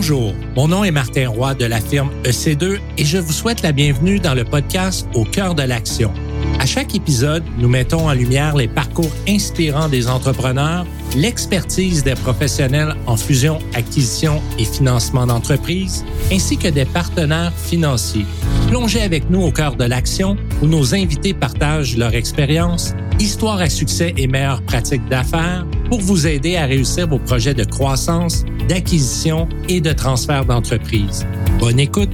Bonjour, mon nom est Martin Roy de la firme EC2 et je vous souhaite la bienvenue dans le podcast Au cœur de l'action. À chaque épisode, nous mettons en lumière les parcours inspirants des entrepreneurs, l'expertise des professionnels en fusion, acquisition et financement d'entreprises, ainsi que des partenaires financiers. Plongez avec nous au cœur de l'action où nos invités partagent leur expérience, histoire à succès et meilleures pratiques d'affaires pour vous aider à réussir vos projets de croissance, d'acquisition et de transfert d'entreprise. Bonne écoute!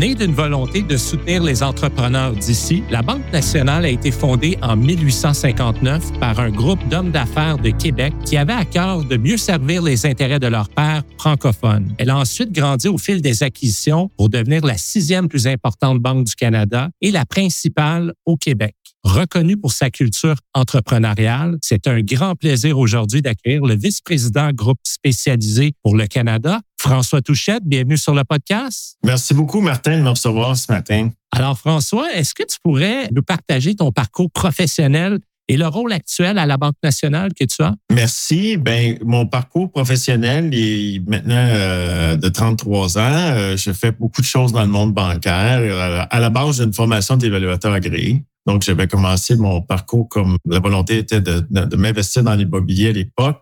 Née d'une volonté de soutenir les entrepreneurs d'ici, la Banque nationale a été fondée en 1859 par un groupe d'hommes d'affaires de Québec qui avait à cœur de mieux servir les intérêts de leurs pères francophones. Elle a ensuite grandi au fil des acquisitions pour devenir la sixième plus importante banque du Canada et la principale au Québec reconnu pour sa culture entrepreneuriale. C'est un grand plaisir aujourd'hui d'accueillir le vice-président groupe spécialisé pour le Canada, François Touchette. Bienvenue sur le podcast. Merci beaucoup, Martin, de me recevoir ce matin. Alors, François, est-ce que tu pourrais nous partager ton parcours professionnel et le rôle actuel à la Banque nationale que tu as? Merci. Ben, mon parcours professionnel est maintenant euh, de 33 ans. Euh, je fais beaucoup de choses dans le monde bancaire. Euh, à la base, j'ai une formation d'évaluateur agréé. Donc, j'avais commencé mon parcours comme la volonté était de, m'investir dans l'immobilier à l'époque.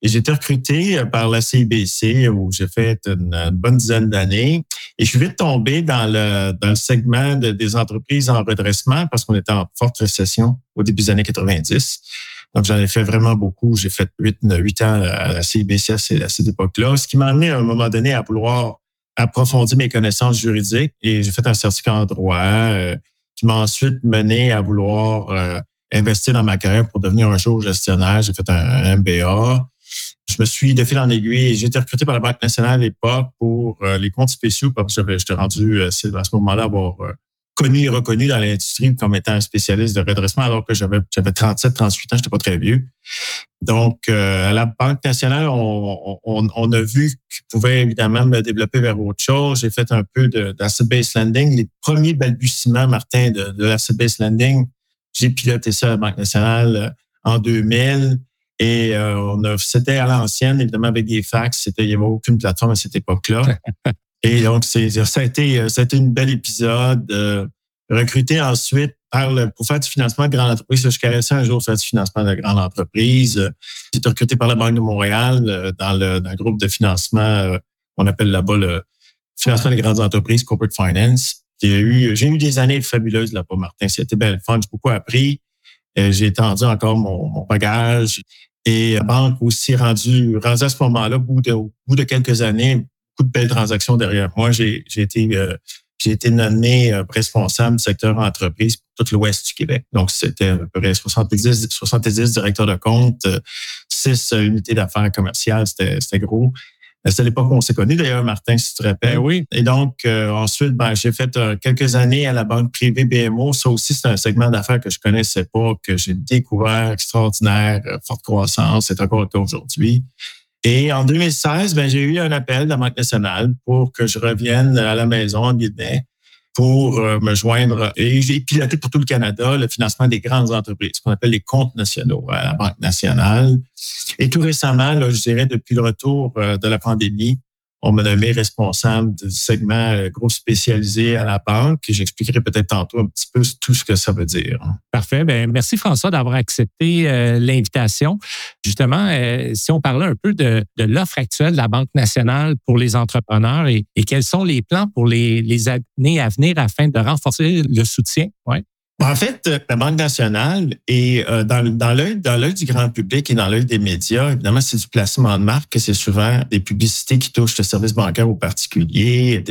Et j'ai été recruté par la CIBC où j'ai fait une, bonne dizaine d'années. Et je suis vite tombé dans le, dans le segment des entreprises en redressement parce qu'on était en forte récession au début des années 90. Donc, j'en ai fait vraiment beaucoup. J'ai fait huit, huit ans à la CIBC à cette époque-là, ce qui m'a amené à un moment donné à vouloir approfondir mes connaissances juridiques. Et j'ai fait un certificat en droit. Euh, qui m'a ensuite mené à vouloir euh, investir dans ma carrière pour devenir un jour gestionnaire. J'ai fait un, MBA. Je me suis de fil en aiguille. J'ai été recruté par la Banque nationale à l'époque pour euh, les comptes spéciaux parce que j'étais rendu euh, à ce moment-là avoir connu et reconnu dans l'industrie comme étant un spécialiste de redressement alors que j'avais j'avais 37 38 ans, j'étais pas très vieux. Donc à la Banque nationale, on, on, on a vu qu'il pouvait évidemment me développer vers autre chose. J'ai fait un peu d'asset-based lending, les premiers balbutiements Martin de, de l'asset-based lending. J'ai piloté ça à la Banque nationale en 2000 et euh, on a c'était à l'ancienne évidemment avec des fax, c'était il y avait aucune plateforme à cette époque-là. Et donc, c'est, ça, a été, ça a été une belle épisode. Euh, recruté ensuite par le, pour faire du financement de grande entreprise. Je caressais un jour faire du financement de grande entreprise. J'ai été recruté par la Banque de Montréal euh, dans le, dans le groupe de financement, euh, on appelle là-bas le financement des grandes entreprises, corporate finance. J'ai eu, j'ai eu des années fabuleuses là-bas, Martin. C'était belle fun. J'ai beaucoup appris. Euh, j'ai étendu encore mon, mon bagage. Et la banque aussi rendu, rendu à ce moment-là, au bout de, au bout de quelques années, de belles transactions derrière moi. J'ai été euh, j'ai été nommé euh, responsable secteur entreprise pour tout l'ouest du Québec. Donc, c'était à peu près 70, 70 directeurs de compte, 6 euh, unités d'affaires commerciales. C'était gros. C'est à l'époque où on s'est connus, d'ailleurs, Martin, si tu te rappelles. Ben oui. Et donc, ensuite, ben, j'ai fait quelques années à la banque privée BMO. Ça aussi, c'est un segment d'affaires que je connaissais pas, que j'ai découvert extraordinaire, forte croissance. C'est encore le cas aujourd'hui. Et en 2016, ben, j'ai eu un appel de la Banque nationale pour que je revienne à la maison en Guinée pour euh, me joindre. Et j'ai piloté pour tout le Canada le financement des grandes entreprises, ce qu'on appelle les comptes nationaux à la Banque nationale. Et tout récemment, là, je dirais depuis le retour euh, de la pandémie, on m'a nommé responsable du segment euh, gros spécialisé à la banque. J'expliquerai peut-être tantôt un petit peu tout ce que ça veut dire. Parfait. Ben, merci François d'avoir accepté euh, l'invitation. Justement, euh, si on parlait un peu de, l'offre actuelle de la Banque nationale pour les entrepreneurs et, quels sont les plans pour les, les années à venir afin de renforcer le soutien. Ouais. En fait, euh, la Banque nationale est euh, dans, l'œil dans l'œil du grand public et dans l'œil des médias. Évidemment, c'est du placement de marque, c'est souvent des publicités qui touchent le service bancaire aux particuliers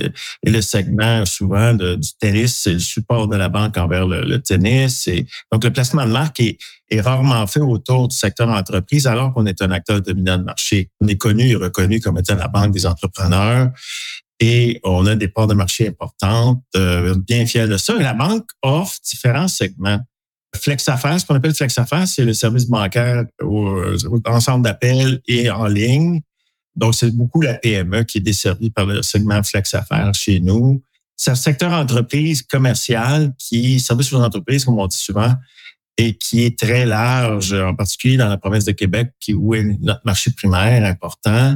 et, le segment souvent du tennis, c'est le support de la banque envers le, tennis. Donc, le placement de marque est, est rarement fait autour du secteur entreprise alors qu'on est un acteur dominant de marché. On est connu et reconnu comme étant la banque des entrepreneurs et on a des parts de marché importantes, euh, bien fiers de ça. La banque offre différents segments. Flex Affaires, ce qu'on appelle Flex Affaires, c'est le service bancaire au, ensemble d'appels et en ligne. Donc, c'est beaucoup la PME qui est desservie par le segment Flex Affaires chez nous. C'est un secteur entreprise commerciale qui, service aux entreprises, comme on dit souvent, et qui est très large, en particulier dans la province de Québec, qui, où est notre marché primaire important,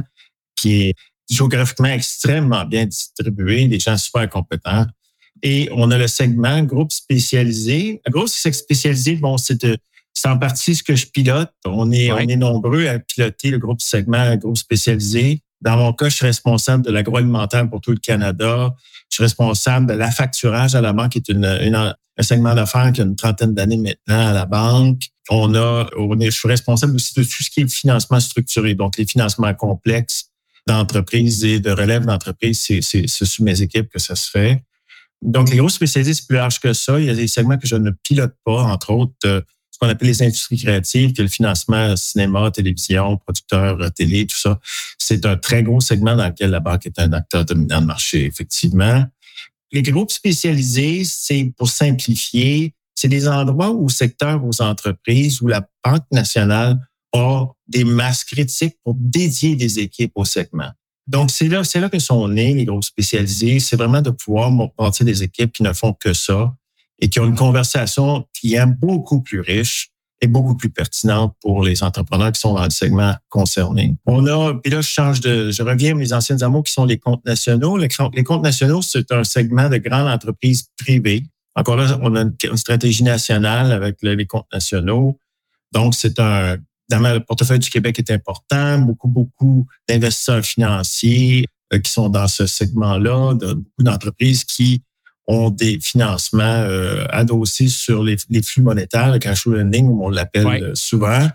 qui est géographiquement extrêmement bien distribué, des gens super compétents. Et on a le segment groupe spécialisé. Le groupe spécialisé, bon, c'est en partie ce que je pilote. On est, on est nombreux à piloter le groupe segment, groupe spécialisé. Dans mon cas, je suis responsable de l'agroalimentaire pour tout le Canada. Je suis responsable de la facturage à la banque, qui est une, un segment d'affaires qui a une trentaine d'années maintenant à la banque. On a, on est, je suis responsable aussi de tout ce qui est financement structuré, donc les financements complexes d'entreprises et de relève d'entreprise. C'est sous mes équipes que ça se fait. Donc, les groupes spécialisés, c'est plus large que ça. Il y a des segments que je ne pilote pas, entre autres, euh, ce qu'on appelle les industries créatives, qui est le financement cinéma, télévision, producteurs, euh, télé, tout ça. C'est un très gros segment dans lequel la banque est un acteur dominant de marché, effectivement. Les groupes spécialisés, c'est pour simplifier, c'est des endroits où secteur aux entreprises où la Banque nationale a des masses critiques pour dédier des équipes au segment. Donc, c'est là, c'est là que sont nés les groupes spécialisés. C'est vraiment de pouvoir monter des équipes qui ne font que ça et qui ont une conversation qui est beaucoup plus riche et beaucoup plus pertinente pour les entrepreneurs qui sont dans le segment concerné. On a, puis là, je change de, je reviens à mes anciennes amours qui sont les comptes nationaux. Les, comptes nationaux, c'est un segment de grandes entreprises privées. Encore là, on a une, stratégie nationale avec les comptes nationaux. Donc, c'est un le portefeuille du Québec est important. Beaucoup, beaucoup d'investisseurs financiers euh, qui sont dans ce segment-là, de, beaucoup d'entreprises qui ont des financements euh, adossés sur les, flux monétaires, le cash lending, comme on l'appelle euh, souvent.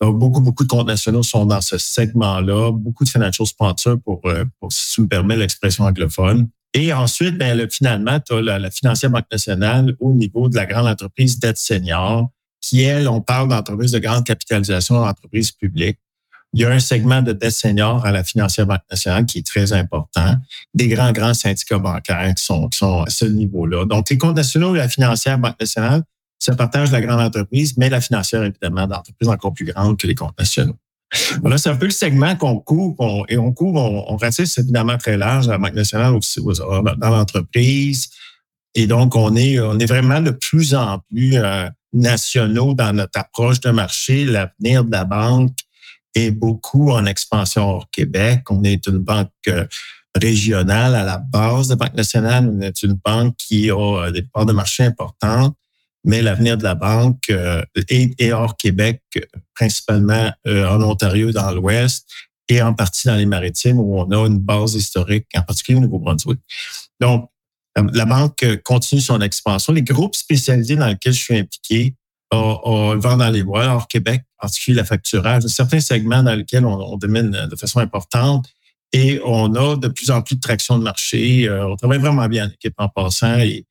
Donc, beaucoup, beaucoup de comptes nationaux sont dans ce segment-là. Beaucoup de financial sponsors, pour, pour si tu me permets l'expression anglophone. Et ensuite, ben, finalement, tu as la, la financière Banque nationale au niveau de la grande entreprise dette senior on parle d'entreprises de grande capitalisation, d'entreprises publiques. Il y a un segment de dette senior à la financière Banque nationale qui est très important. Des grands, grands syndicats bancaires qui sont, à ce niveau-là. Donc, les comptes nationaux et la financière Banque nationale se partagent la grande entreprise, mais la financière, évidemment, d'entreprises encore plus grandes que les comptes nationaux. Voilà, c'est un peu le segment qu'on couvre. et on couvre, on, on ratisse évidemment très large la Banque nationale aussi, dans l'entreprise. Et donc, on est, on est vraiment de plus en plus euh, nationaux dans notre approche de marché. L'avenir de la banque est beaucoup en expansion hors Québec. On est une banque euh, régionale à la base de Banque nationale. On est une banque qui a euh, des parts de marché importantes, mais l'avenir de la banque euh, est, hors Québec, principalement en Ontario, dans l'Ouest, et en partie dans les maritimes où on a une base historique, en particulier au Nouveau-Brunswick. Donc, la banque continue son expansion. Les groupes spécialisés dans lesquels je suis impliqué ont le vent dans les voiles. Hors Québec, en particulier la facturage, certains segments dans lesquels on, domine de façon importante et on a de plus en plus de traction de marché. Euh, on travaille vraiment bien en équipe en passant et,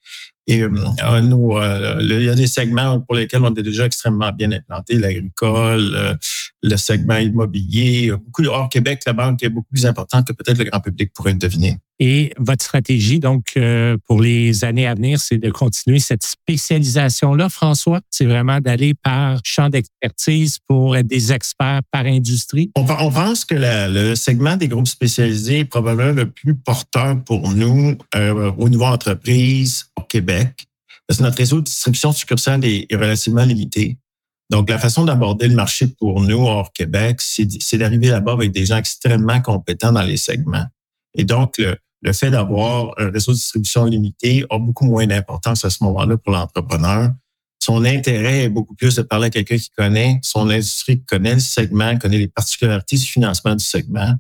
et euh, nous, euh, il y a des segments pour lesquels on est déjà extrêmement bien implanté, l'agricole, euh, le segment immobilier. Beaucoup hors Québec, la banque est beaucoup plus importante que peut-être le grand public pourrait le deviner. Et votre stratégie, donc, pour les années à venir, c'est de continuer cette spécialisation-là, François? C'est vraiment d'aller par champ d'expertise pour être des experts par industrie? On, pense que le segment des groupes spécialisés est probablement le plus porteur pour nous au niveau entreprise au Québec parce que notre réseau de distribution succursale est, relativement limité. Donc, la façon d'aborder le marché pour nous hors Québec, c'est d'arriver là-bas avec des gens extrêmement compétents dans les segments. Et donc, le, fait d'avoir un réseau de distribution limité a beaucoup moins d'importance à ce moment-là pour l'entrepreneur. Son intérêt est beaucoup plus de parler à quelqu'un qui connaît son industrie, connaît le segment, connaît les particularités du financement du segment.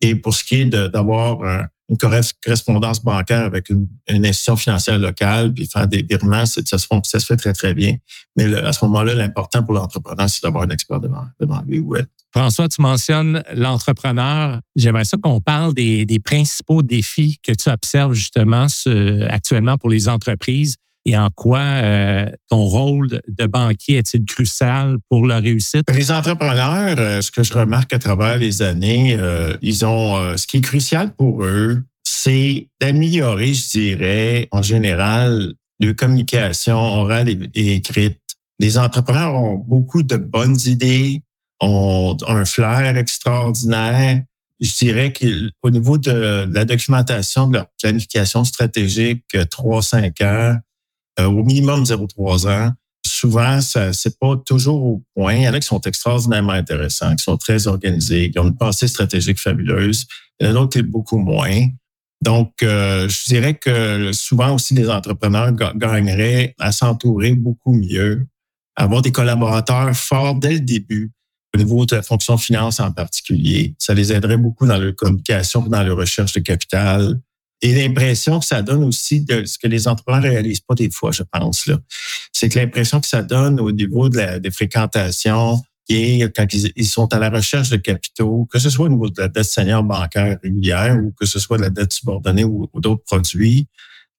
Et pour ce qui est d'avoir un, une correspondance bancaire avec une, institution financière locale, puis faire des virements, ça se, fait très, très bien. Mais à ce moment-là, l'important pour l'entrepreneur, c'est d'avoir un expert devant, devant lui ou elle. François, tu mentionnes l'entrepreneur. J'aimerais ça qu'on parle des, principaux défis que tu observes justement actuellement pour les entreprises et en quoi euh, ton rôle de banquier est-il crucial pour leur réussite? Les entrepreneurs, euh, ce que je remarque à travers les années, euh, ils ont ce qui est crucial pour eux, c'est d'améliorer, je dirais, en général, leur communication orale et, écrite. Les entrepreneurs ont beaucoup de bonnes idées, ont un flair extraordinaire. Je dirais qu'au niveau de la documentation de leur planification stratégique, 3-5 ans, euh, au minimum 0,3 ans. souvent, ça c'est pas toujours au point. Il y en a qui sont extraordinairement intéressants, qui sont très organisés, qui ont une pensée stratégique fabuleuse. Il y en a d'autres qui beaucoup moins. Donc, euh, je dirais que souvent aussi les entrepreneurs gagneraient à s'entourer beaucoup mieux, avoir des collaborateurs forts dès le début, au niveau de la fonction finance en particulier. Ça les aiderait beaucoup dans leur communication, dans leur recherche de capital. Et l'impression que ça donne aussi de ce que les entrepreneurs réalisent pas des fois, je pense, là. C'est que l'impression que ça donne au niveau de la, des fréquentations, quand ils, sont à la recherche de capitaux, que ce soit au niveau de la dette senior bancaire régulière ou que ce soit de la dette subordonnée ou, d'autres produits,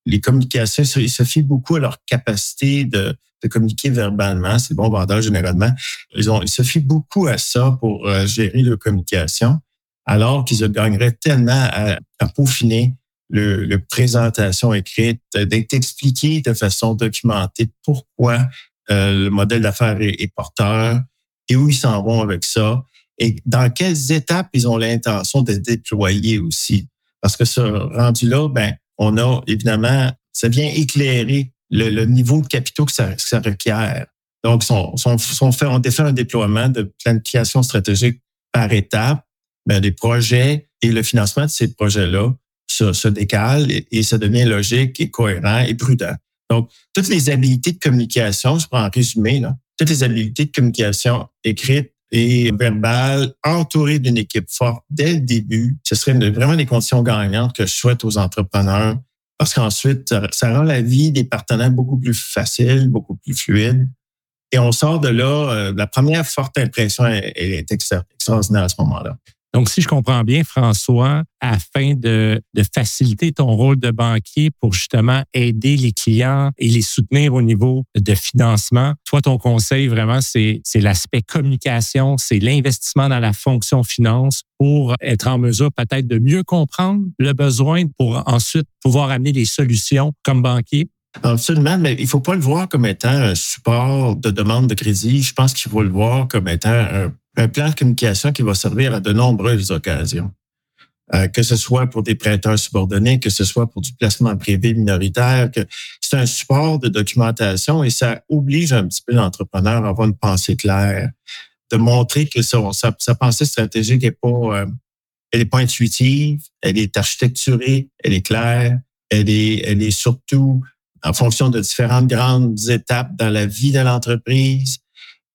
les communications, ils se fient beaucoup à leur capacité de, de communiquer verbalement. C'est bon vendeur généralement. Ils, ont, ils se fient beaucoup à ça pour euh, gérer leur communication, alors qu'ils gagneraient tellement à peaufiner le, le, présentation écrite, d'être expliqué de façon documentée pourquoi euh, le modèle d'affaires est, porteur et où ils s'en vont avec ça et dans quelles étapes ils ont l'intention de déployer aussi. Parce que ce rendu-là, ben, on a évidemment, ça vient éclairer le, niveau de capitaux que ça, ça requiert. Donc, son, son, son fait, on défait un déploiement de planification stratégique par étape, ben, des projets et le financement de ces projets-là se, se décale et, ça devient logique et cohérent et prudent. Donc, toutes les habiletés de communication, je prends en résumé, là, toutes les habiletés de communication écrites et verbales, entourées d'une équipe forte dès le début, ce serait vraiment des conditions gagnantes que je souhaite aux entrepreneurs parce qu'ensuite, ça rend la vie des partenaires beaucoup plus facile, beaucoup plus fluide. Et on sort de là, euh, la première forte impression est extraordinaire à ce moment-là. Donc, si je comprends bien, François, afin de, faciliter ton rôle de banquier pour justement aider les clients et les soutenir au niveau de financement, toi, ton conseil vraiment, c'est l'aspect communication, c'est l'investissement dans la fonction finance pour être en mesure peut-être de mieux comprendre le besoin pour ensuite pouvoir amener des solutions comme banquier. Absolument, mais il faut pas le voir comme étant un support de demande de crédit. Je pense qu'il faut le voir comme étant un plan de communication qui va servir à de nombreuses occasions. Euh, que ce soit pour des prêteurs subordonnés, que ce soit pour du placement privé minoritaire, c'est un support de documentation et ça oblige un petit peu l'entrepreneur à avoir une pensée claire, de montrer que sa, pensée stratégique est pas, euh, elle est pas intuitive, elle est architecturée, elle est claire, elle est, elle est surtout en fonction de différentes grandes étapes dans la vie de l'entreprise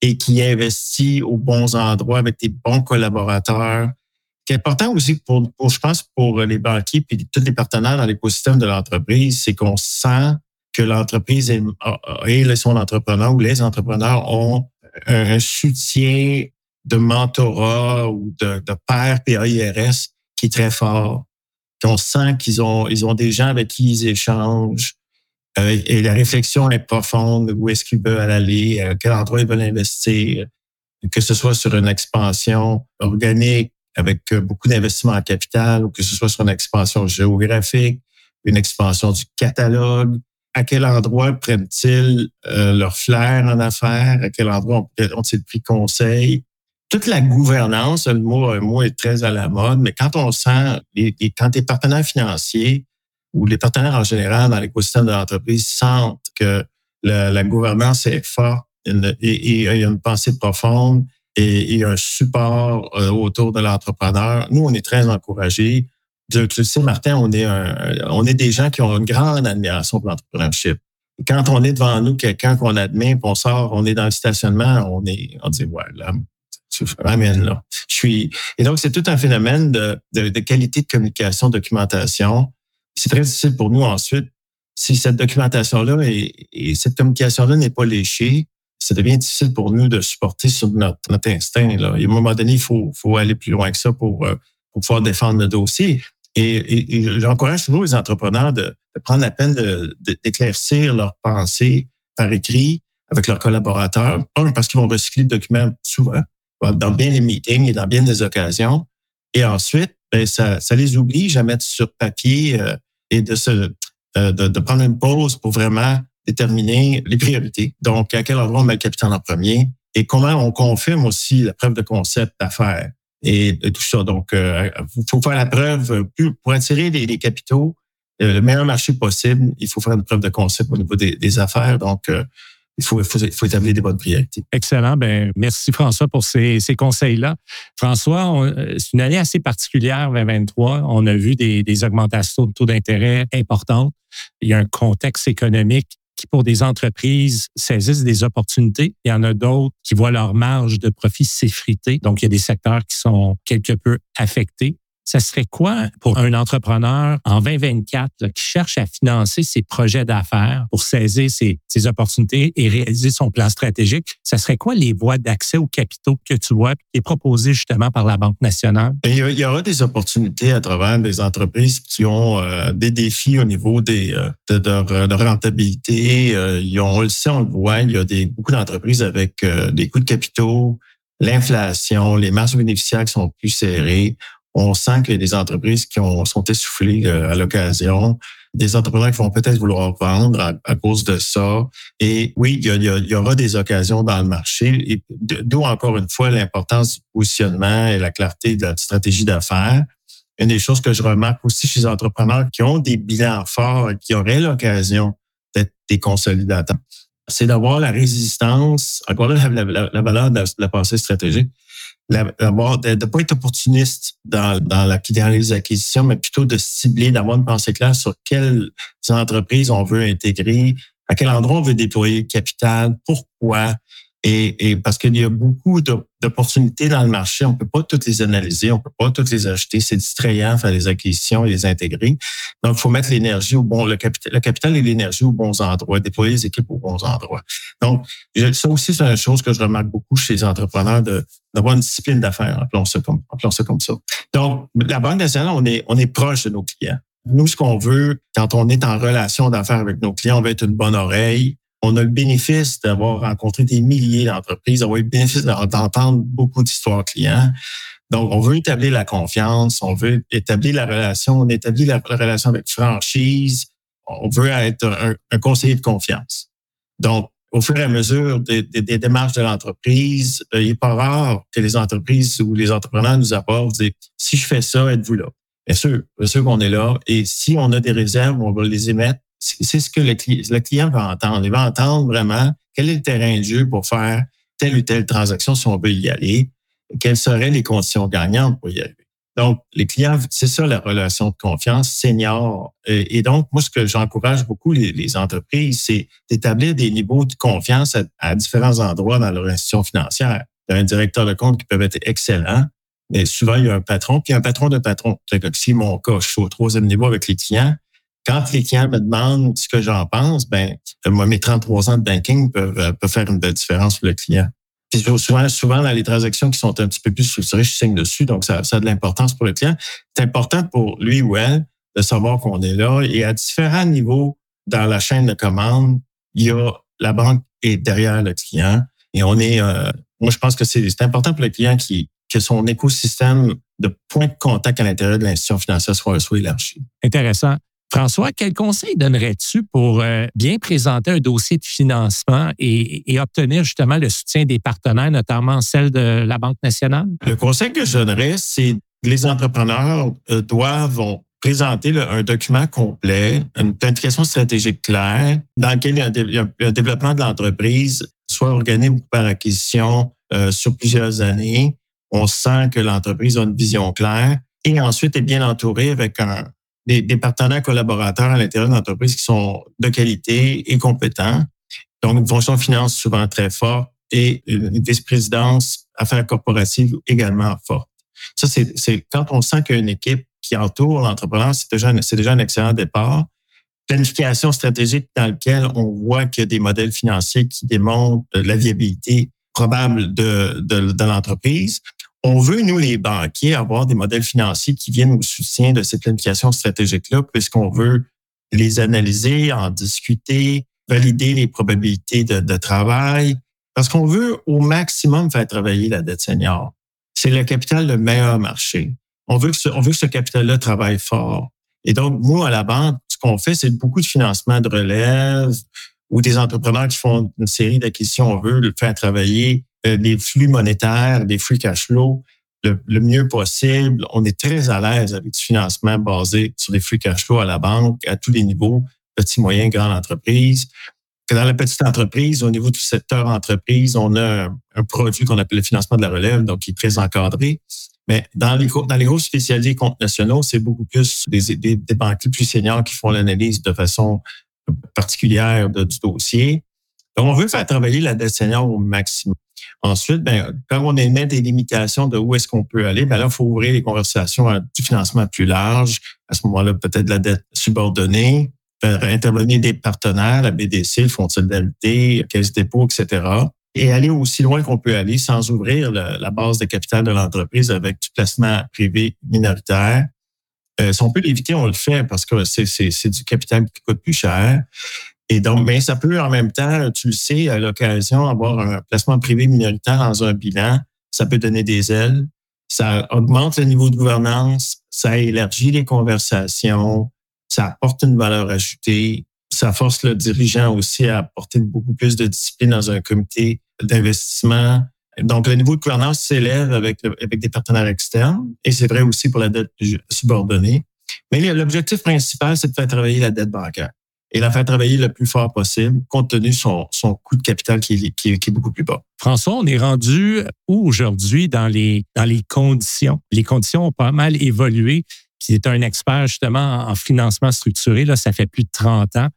et qui investit aux bons endroits avec des bons collaborateurs. Ce qui est important aussi pour, je pense, pour les banquiers et tous les partenaires dans l'écosystème de l'entreprise, c'est qu'on sent que l'entreprise et son entrepreneur ou les entrepreneurs ont un soutien de mentorat ou de, de père PAIRS qui est très fort. Qu'on sent qu'ils ont, ils ont des gens avec qui ils échangent, euh, et la réflexion est profonde, où est-ce qu'ils veulent aller, à quel endroit ils veulent investir, que ce soit sur une expansion organique avec euh, beaucoup d'investissements en capital ou que ce soit sur une expansion géographique, une expansion du catalogue. À quel endroit prennent-ils euh, leur flair en affaires? À quel endroit ont-ils pris conseil? Toute la gouvernance, le mot, un mot est très à la mode, mais quand on sent, les, quand tes partenaires financiers où les partenaires en général dans l'écosystème de l'entreprise sentent que la, gouvernance est forte et, il y a une pensée profonde et, et un support euh, autour de l'entrepreneur. Nous, on est très encouragés. Tu sais, Martin, on est, on est des gens qui ont une grande admiration pour l'entrepreneurship. Quand on est devant nous quelqu'un qu'on admire, on sort, on est dans le stationnement, on est, on dit ouais là, tu ramènes là. Je suis et donc c'est tout un phénomène de, de, de qualité de communication, documentation c'est très difficile pour nous ensuite. Si cette documentation-là et, cette communication-là n'est pas léchée, ça devient difficile pour nous de supporter sur notre, instinct. Là. Et à un moment donné, il faut, aller plus loin que ça pour, euh, pour pouvoir défendre le dossier. Et, j'encourage toujours les entrepreneurs de, de prendre la peine d'éclaircir de, leurs pensées par écrit avec leurs collaborateurs. Un, parce qu'ils vont recycler le document souvent, dans bien les meetings et dans bien des occasions. Et ensuite, ben, ça, ça les oblige à mettre sur papier euh, et de, se, euh, de, prendre une pause pour vraiment déterminer les priorités. Donc, à quel endroit on met le capital en premier et comment on confirme aussi la preuve de concept d'affaires et, tout ça. Donc, il euh, faut faire la preuve pour attirer les, capitaux, le meilleur marché possible. Il faut faire une preuve de concept au niveau des affaires. Donc, il faut, faut, faut, établir des bonnes priorités. Excellent. Ben, merci François pour ces, ces conseils-là. François, c'est une année assez particulière, 2023. On a vu des, des augmentations de taux d'intérêt importantes. Il y a un contexte économique qui, pour des entreprises, saisissent des opportunités. Il y en a d'autres qui voient leur marge de profit s'effriter. Donc, il y a des secteurs qui sont quelque peu affectés ça serait quoi pour un entrepreneur en 2024 qui cherche à financer ses projets d'affaires pour saisir ses, opportunités et réaliser son plan stratégique? Ça serait quoi les voies d'accès aux capitaux que tu vois qui est proposé justement par la Banque nationale? Il y aura des opportunités à travers des entreprises qui ont euh, des défis au niveau euh, de, de, rentabilité. Euh, on le sait, on le voit, il y a beaucoup d'entreprises avec des coûts de capitaux, l'inflation, les marges bénéficiaires qui sont plus serrées on sent qu'il y a des entreprises qui ont, sont essoufflées euh, à l'occasion, des entrepreneurs qui vont peut-être vouloir vendre à, cause de ça. Et oui, il y, aura des occasions dans le marché, et d'où encore une fois l'importance du positionnement et la clarté de la stratégie d'affaires. Une des choses que je remarque aussi chez les entrepreneurs qui ont des bilans forts, qui auraient l'occasion d'être des consolidateurs, c'est d'avoir la résistance, encore là, la, valeur de la pensée stratégique, de ne pas être opportuniste dans, dans, dans les acquisitions, mais plutôt de cibler, d'avoir une pensée claire sur quelles entreprises on veut intégrer, à quel endroit on veut déployer le capital, pourquoi, et, et parce qu'il y a beaucoup d'opportunités dans le marché, on peut pas toutes les analyser, on peut pas toutes les acheter. C'est distrayant faire les acquisitions et les intégrer. Donc, il faut mettre l'énergie au bon, le capital, le capital et l'énergie aux bons endroits, déployer les équipes aux bons endroits. Donc, ça aussi, c'est une chose que je remarque beaucoup chez les entrepreneurs de d'avoir une discipline d'affaires, appelons ça comme, appelons ça comme ça. Donc, la Banque nationale, on est, on est proche de nos clients. Nous, ce qu'on veut, quand on est en relation d'affaires avec nos clients, on veut être une bonne oreille, on a le bénéfice d'avoir rencontré des milliers d'entreprises, avoir eu le bénéfice d'entendre beaucoup d'histoires clients. Donc, on veut établir la confiance, on veut établir la relation, on établit la relation avec franchise, on veut être un, conseiller de confiance. Donc, au fur et à mesure des, démarches de l'entreprise, euh, il n'est pas rare que les entreprises ou les entrepreneurs nous apportent si je fais ça, êtes-vous là? Bien sûr, bien sûr qu'on est là. Et si on a des réserves, on va les émettre c'est ce que le, client va entendre. Il va entendre vraiment quel est le terrain de jeu pour faire telle ou telle transaction si on veut y aller, quelles seraient les conditions gagnantes pour y arriver. Donc, les clients, c'est ça la relation de confiance senior. Et, donc, moi, ce que j'encourage beaucoup les, entreprises, c'est d'établir des niveaux de confiance à, différents endroits dans leur institution financière. Il y a un directeur de compte qui peut être excellent, mais souvent, il y a un patron, puis un patron de patron. C'est si mon cas, je suis au troisième niveau avec les clients, quand les clients me demandent ce que j'en pense, ben, moi, mes 33 ans de banking peuvent, euh, peuvent faire une belle différence pour le client. Puis souvent, souvent, dans les transactions qui sont un petit peu plus structurées, je signe dessus, donc ça, ça a de l'importance pour le client. C'est important pour lui ou elle de savoir qu'on est là. Et à différents niveaux dans la chaîne de commande, il y a la banque est derrière le client. Et on est, euh, moi, je pense que c'est important pour le client qui, que son écosystème de points de contact à l'intérieur de l'institution financière soit, soit élargi. Intéressant. François, quel conseil donnerais-tu pour euh, bien présenter un dossier de financement et, obtenir justement le soutien des partenaires, notamment celle de la Banque nationale? Le conseil que je donnerais, c'est que les entrepreneurs euh, doivent présenter un document complet, une planification stratégique claire dans lequel y a un, développement de l'entreprise, soit organisé par acquisition euh, sur plusieurs années. On sent que l'entreprise a une vision claire et ensuite est bien entourée avec un, des, partenaires collaborateurs à l'intérieur de l'entreprise qui sont de qualité et compétents. Donc, une fonction finance souvent très forte et une vice-présidence affaires corporatives également forte. Ça, c'est quand on sent qu'il y a une équipe qui entoure l'entrepreneur, c'est déjà, déjà un excellent départ. Planification stratégique dans laquelle on voit qu'il y a des modèles financiers qui démontrent la viabilité probable de, de, de l'entreprise. On veut, nous, les banquiers, avoir des modèles financiers qui viennent au soutien de cette planification stratégique-là, puisqu'on veut les analyser, en discuter, valider les probabilités de, travail, parce qu'on veut au maximum faire travailler la dette senior. C'est le capital le meilleur marché. On veut que ce, ce capital-là travaille fort. Et donc, nous, à la banque, ce qu'on fait, c'est beaucoup de financement de relève ou des entrepreneurs qui font une série d'acquisitions. On veut le faire travailler des flux monétaires, des flux cash flow le, mieux possible. On est très à l'aise avec du financement basé sur des flux cash flow à la banque, à tous les niveaux, petits, moyens, grandes entreprises. que dans la petite entreprise, au niveau du secteur entreprise, on a un, produit qu'on appelle le financement de la relève, donc qui est très encadré. Mais dans les, dans les groupes spécialisés comptes nationaux, c'est beaucoup plus des, des, des banquiers plus seniors qui font l'analyse de façon particulière du dossier. Donc, on veut faire travailler la dette senior au maximum. Ensuite, ben, quand on émet des limitations de où est-ce qu'on peut aller, ben là, il faut ouvrir les conversations à du financement plus large. À ce moment-là, peut-être la dette subordonnée, faire intervenir des partenaires, la BDC, le Fonds de solidarité, Caisse dépôt, etc. Et aller aussi loin qu'on peut aller sans ouvrir la base de capital de l'entreprise avec du placement privé minoritaire. Euh, si on peut l'éviter, on le fait parce que c'est du capital qui coûte plus cher. Et donc, mais ça peut en même temps, tu le sais, à l'occasion, avoir un placement privé minoritaire dans un bilan, ça peut donner des ailes, ça augmente le niveau de gouvernance, ça élargit les conversations, ça apporte une valeur ajoutée, ça force le dirigeant aussi à apporter beaucoup plus de discipline dans un comité d'investissement. Donc, le niveau de gouvernance s'élève avec, avec des partenaires externes et c'est vrai aussi pour la dette subordonnée. Mais l'objectif principal, c'est de faire travailler la dette bancaire et la faire travailler le plus fort possible, compte tenu de son, son coût de capital qui est, qui, est, beaucoup plus bas. François, on est rendu où aujourd'hui dans les, dans les conditions? Les conditions ont pas mal évolué. Puis est un expert justement en financement structuré, là, ça fait plus de 30 ans.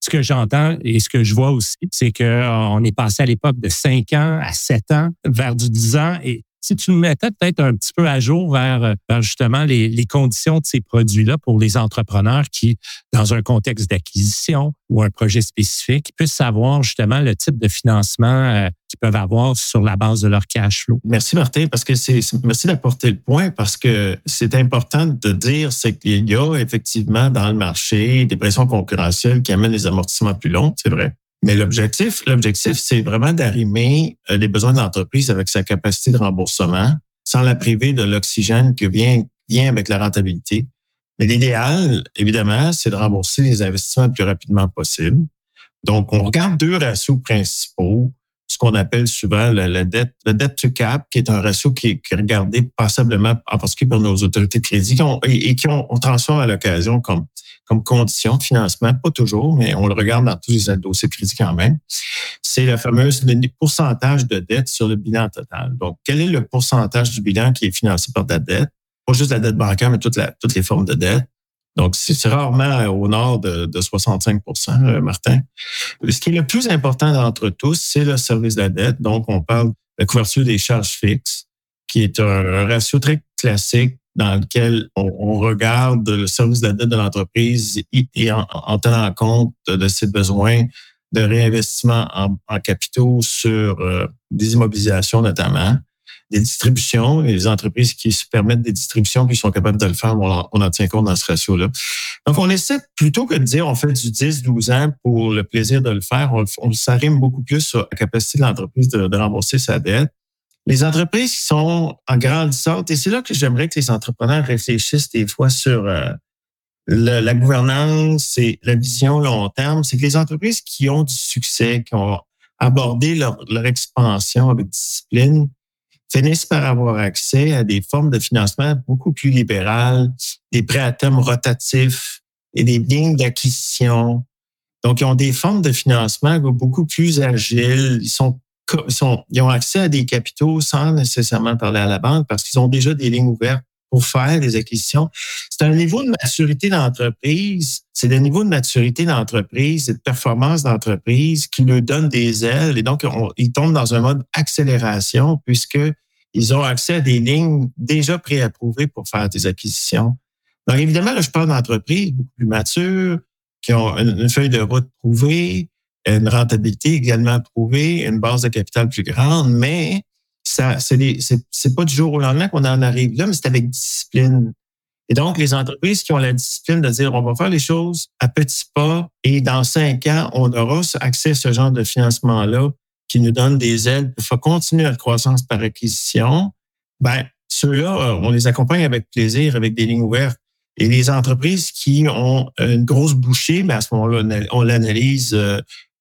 Ce que j'entends et ce que je vois aussi, c'est qu'on est passé à l'époque de 5 ans à 7 ans vers du 10 ans et si tu nous mettais peut-être un petit peu à jour vers, justement les, les, conditions de ces produits-là pour les entrepreneurs qui, dans un contexte d'acquisition ou un projet spécifique, puissent savoir justement le type de financement euh, qu'ils peuvent avoir sur la base de leur cash flow? Merci Martin, parce que c'est merci d'apporter le point parce que c'est important de dire c'est qu'il y a effectivement dans le marché des pressions concurrentielles qui amènent les amortissements plus longs, c'est vrai. Mais l'objectif, l'objectif, c'est vraiment d'arrimer euh, les besoins de l'entreprise avec sa capacité de remboursement, sans la priver de l'oxygène qui vient, vient avec la rentabilité. Mais l'idéal, évidemment, c'est de rembourser les investissements le plus rapidement possible. Donc, on regarde deux ratios principaux, ce qu'on appelle souvent la, dette, le debt to cap, qui est un ratio qui est, regardé passablement, en particulier par nos autorités de crédit, et, qui ont, on transforme à l'occasion comme comme condition de financement, pas toujours, mais on le regarde dans tous les dossiers de crédit quand même, c'est le fameux pourcentage de dette sur le bilan total. Donc, quel est le pourcentage du bilan qui est financé par la dette? Pas juste la dette bancaire, mais toutes les formes de dette. Donc, c'est rarement au nord de, 65% euh, Martin. Ce qui est le plus important d'entre tous, c'est le service de la dette. Donc, on parle de la couverture des charges fixes, qui est un ratio très classique dans lequel on, regarde le service de la dette de l'entreprise et, en, tenant compte de ses besoins de réinvestissement en, capitaux sur euh, des immobilisations notamment, des distributions, les entreprises qui se permettent des distributions, qui sont capables de le faire, on en, tient compte dans ce ratio-là. Donc, on essaie, plutôt que de dire on fait du 10, 12 ans pour le plaisir de le faire, on, on s'arrime beaucoup plus sur la capacité de l'entreprise de, rembourser sa dette les entreprises qui sont en grandissante, et c'est là que j'aimerais que les entrepreneurs réfléchissent des fois sur euh, la gouvernance et la vision long terme, c'est que les entreprises qui ont du succès, qui ont abordé leur, leur expansion avec discipline, finissent par avoir accès à des formes de financement beaucoup plus libérales, des prêts à terme rotatifs et des lignes d'acquisition. Donc, ils ont des formes de financement beaucoup plus agiles. Ils sont ils, ont accès à des capitaux sans nécessairement parler à la banque parce qu'ils ont déjà des lignes ouvertes pour faire des acquisitions. C'est un niveau de maturité d'entreprise, c'est le niveau de maturité d'entreprise et de performance d'entreprise qui leur donne des ailes et donc ils tombent dans un mode accélération puisque ils ont accès à des lignes déjà préapprouvées pour faire des acquisitions. Donc évidemment, là, je parle d'entreprises beaucoup plus matures, qui ont une feuille de route prouvée, une rentabilité également prouvée, une base de capital plus grande, mais ça, c'est, c'est, pas du jour au lendemain qu'on en arrive là, mais c'est avec discipline. Et donc, les entreprises qui ont la discipline de dire on va faire les choses à petits pas et dans cinq ans, on aura accès à ce genre de financement-là qui nous donne des aides pour continuer la croissance par acquisition, ben, ceux-là, on les accompagne avec plaisir, avec des lignes ouvertes. Et les entreprises qui ont une grosse bouchée, ben à ce moment-là, on l'analyse euh,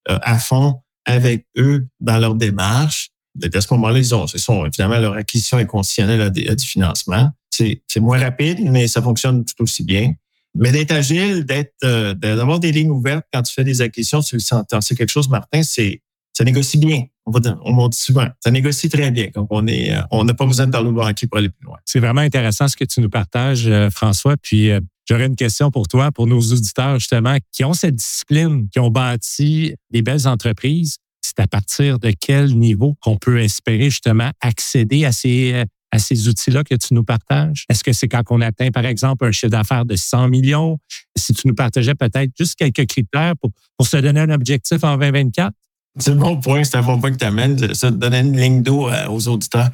euh, à fond avec eux dans leur démarche. À ce moment-là, ils ont, sont, évidemment, leur acquisition est conditionnelle à, du financement. C'est moins rapide, mais ça fonctionne tout aussi bien. Mais d'être agile, d'être, euh, d'avoir des lignes ouvertes quand tu fais des acquisitions, tu. C'est quelque chose, Martin, c'est, ça négocie bien. On va, on dit souvent, ça négocie très bien. quand on est, euh, on n'a pas besoin de parler au banquier pour aller plus loin. C'est vraiment intéressant ce que tu nous partages, euh, François. Puis j'aurais une question pour toi, pour nos auditeurs justement, qui ont cette discipline, qui ont bâti des belles entreprises. C'est à partir de quel niveau qu'on peut espérer justement accéder à ces à ces outils-là que tu nous partages? Est-ce que c'est quand on atteint, par exemple, un chiffre d'affaires de 100 millions? Si tu nous partageais peut-être juste quelques critères pour, pour se donner un objectif en 2024? C'est un bon point, c'est un bon point que tu amènes, ça donner une ligne d'eau euh, aux auditeurs.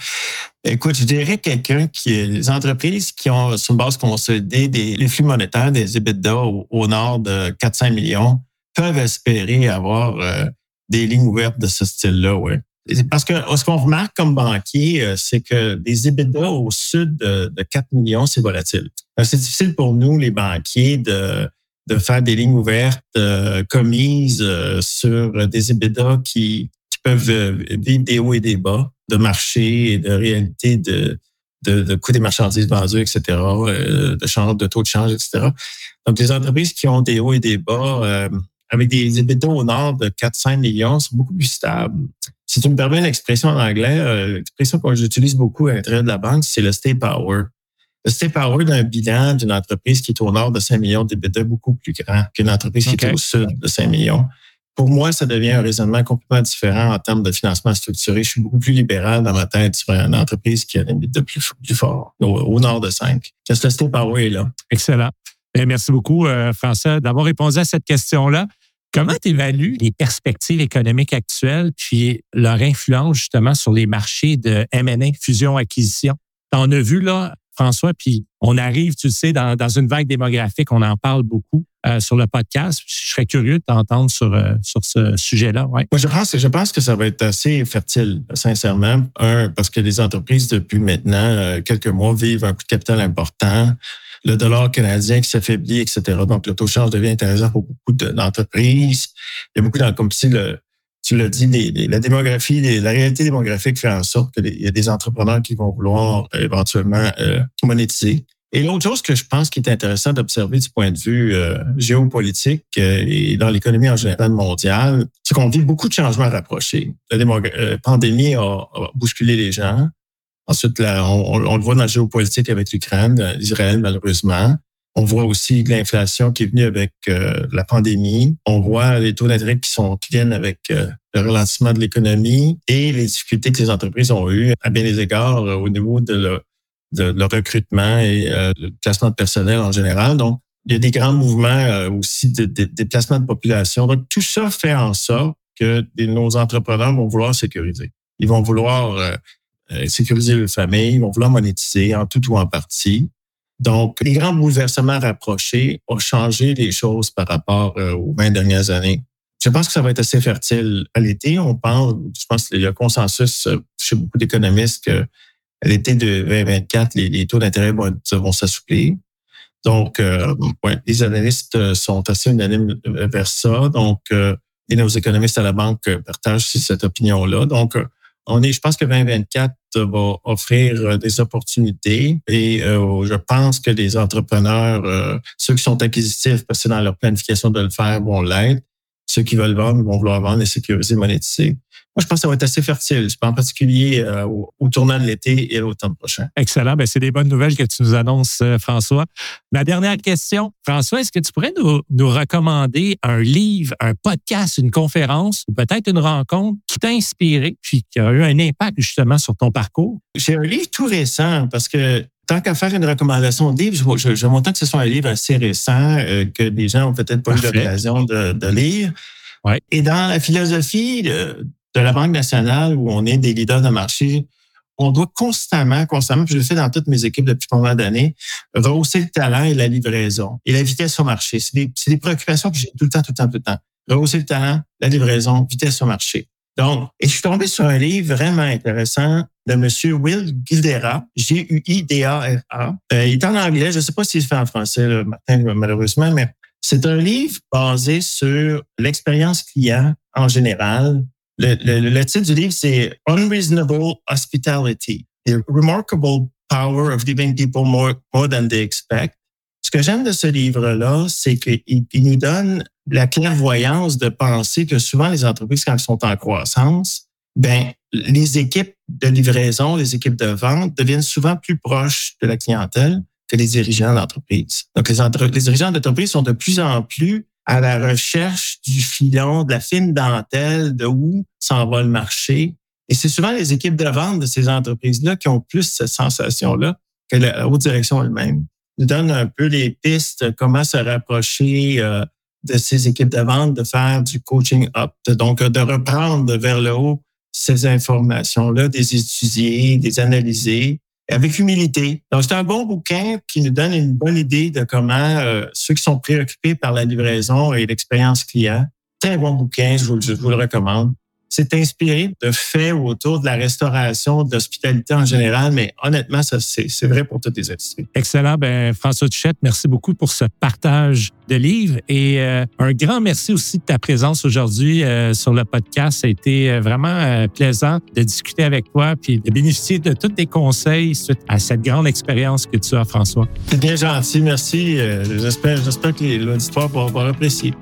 Écoute, je dirais quelqu'un qui les entreprises qui ont sur une base consolidée des les flux monétaires des EBITDA au, nord de 400 millions peuvent espérer avoir euh, des lignes ouvertes de ce style-là, ouais. Parce que ce qu'on remarque comme banquier, euh, c'est que les EBITDA au sud de, 4 millions, c'est volatile. Euh, c'est difficile pour nous, les banquiers, de, de faire des lignes ouvertes euh, commises sur des EBITDA qui, qui peuvent vivre des hauts et des bas de marché et de réalité de, de, de coût des marchandises vendues, etc., de change, de taux de change, etc. Donc, les entreprises qui ont des hauts et des bas, avec des EBITDA au nord de 4-5 millions, sont beaucoup plus stables. Si tu me permets l'expression en anglais, euh, l'expression que j'utilise beaucoup à l'intérieur de la banque, c'est le stay power. Le stay power d'un bilan d'une entreprise qui est au nord de 5 millions d'EBITDA beaucoup plus grand qu'une entreprise qui est au sud de 5 millions. Pour moi, ça devient un raisonnement complètement différent en termes de financement structuré. Je suis beaucoup plus libéral dans ma tête sur une entreprise qui a un EBITDA plus, plus fort, au, nord de 5. Qu'est-ce que le stay power est là? Excellent. Eh, merci beaucoup, euh, François, d'avoir répondu à cette question-là. Comment tu évalues les perspectives économiques actuelles puis leur influence justement sur les marchés de M&A, fusion-acquisition? Tu en as vu là, François, puis on arrive, tu sais, dans, une vague démographique, on en parle beaucoup euh, sur le podcast. Je serais curieux de t'entendre sur, euh, ce sujet-là. Moi, je pense, que ça va être assez fertile, sincèrement. Un, parce que les entreprises, depuis maintenant euh, quelques mois, vivent un coût de capital important le dollar canadien qui s'affaiblit, etc. Donc, le taux de change devient intéressant pour beaucoup d'entreprises. Il y a beaucoup, comme tu, le, tu l'as dit, la démographie, la réalité démographique fait en sorte qu'il y a des entrepreneurs qui vont vouloir euh, éventuellement euh, monétiser. Et l'autre chose que je pense qui est intéressant d'observer du point de vue euh, géopolitique et dans l'économie en général mondiale, c'est qu'on vit beaucoup de changements rapprochés. La pandémie a bousculé les gens. Ensuite, on, le voit dans la géopolitique avec l'Ukraine, Israël, malheureusement. On voit aussi l'inflation qui est venue avec euh, la pandémie. On voit les taux d'intérêt qui sont qui avec euh, le ralentissement de l'économie et les difficultés que les entreprises ont eues à bien des égards euh, au niveau de, le, recrutement et le placement de personnel en général. Donc, il y a des grands mouvements aussi de, de, déplacement de population. Donc, tout ça fait en sorte que nos entrepreneurs vont vouloir sécuriser. Ils vont vouloir euh, sécuriser leur famille, ils vont vouloir monétiser en tout ou en partie. Donc, les grands bouleversements rapprochés ont changé les choses par rapport euh, aux 20 dernières années. Je pense que ça va être assez fertile à l'été. On parle, je pense qu'il y a consensus euh, chez beaucoup d'économistes que l'été de 2024, les, taux d'intérêt vont, s'assouplir. Donc, les analystes sont assez unanimes vers ça. Donc, et nos économistes à la banque partagent cette opinion-là. Donc, on est, je pense que 2024 va offrir euh, des opportunités et euh, je pense que les entrepreneurs, euh, ceux qui sont acquisitifs, parce que c'est dans leur planification de le faire, vont l'être. Ceux qui veulent vendre vont vouloir vendre et sécuriser, monétiser. Moi, je pense que ça va être assez fertile, en particulier euh, au, tournant de l'été et l'automne prochain. Excellent. Ben, c'est des bonnes nouvelles que tu nous annonces, euh, François. Ma dernière question, François, est-ce que tu pourrais nous, nous, recommander un livre, un podcast, une conférence ou peut-être une rencontre qui t'a inspiré puis qui a eu un impact justement sur ton parcours? J'ai un livre tout récent parce que tant qu'à faire une recommandation de livre, je, je, m'entends que ce soit un livre assez récent euh, que des gens ont peut-être pas eu l'occasion de, de, lire. Ouais. Et dans la philosophie de la Banque nationale où on est des leaders de marché, on doit constamment, constamment, je le fais dans toutes mes équipes depuis combien d'années, rehausser le talent et la livraison et la vitesse au marché. C'est des, des, préoccupations que j'ai tout le temps, tout le temps, tout le temps. Rehausser le talent, la livraison, vitesse au marché. Donc, et je suis tombé sur un livre vraiment intéressant de M. Will Guidera, G-U-I-D-A-R-A. Euh, il est en anglais, je ne sais pas s'il se fait en français, là, malheureusement, mais c'est un livre basé sur l'expérience client en général, le, le, le titre du livre, c'est Unreasonable Hospitality, The Remarkable Power of Giving People More, more Than They Expect. Ce que j'aime de ce livre-là, c'est qu'il nous donne la clairvoyance de penser que souvent les entreprises, quand elles sont en croissance, ben les équipes de livraison, les équipes de vente deviennent souvent plus proches de la clientèle que les dirigeants d'entreprise. Donc, les, les dirigeants d'entreprise sont de plus en plus à la recherche du filon, de la fine dentelle, de où s'en va le marché. Et c'est souvent les équipes de vente de ces entreprises-là qui ont plus cette sensation-là que la haute direction elle-même. Nous donne un peu les pistes, comment se rapprocher euh, de ces équipes de vente, de faire du coaching up, donc de reprendre vers le haut ces informations-là, des étudier, des analyser avec humilité. Donc, c'est un bon bouquin qui nous donne une bonne idée de comment euh, ceux qui sont préoccupés par la livraison et l'expérience client, très bon bouquin, je vous le recommande c'est inspiré de faits autour de la restauration, de l'hospitalité en général, mais honnêtement, ça, c'est vrai pour toutes les industries. Excellent. Ben, François Tuchette, merci beaucoup pour ce partage de livres et euh, un grand merci aussi de ta présence aujourd'hui euh, sur le podcast. Ça a été euh, vraiment plaisant de discuter avec toi puis de bénéficier de tous tes conseils suite à cette grande expérience que tu as, François. C'est bien gentil. Merci. J'espère que l'auditoire va apprécier.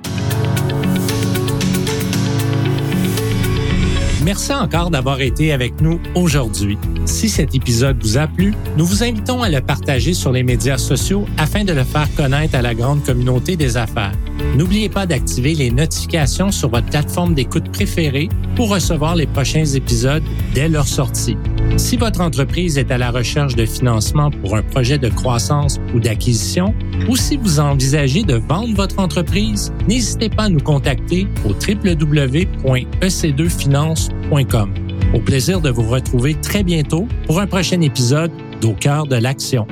Merci encore d'avoir été avec nous aujourd'hui. Si cet épisode vous a plu, nous vous invitons à le partager sur les médias sociaux afin de le faire connaître à la grande communauté des affaires. N'oubliez pas d'activer les notifications sur votre plateforme d'écoute préférée pour recevoir les prochains épisodes dès leur sortie. Si votre entreprise est à la recherche de financement pour un projet de croissance ou d'acquisition, ou si vous envisagez de vendre votre entreprise, n'hésitez pas à nous contacter au www.ec2finance.com. Au plaisir de vous retrouver très bientôt pour un prochain épisode d'Au cœur de l'action.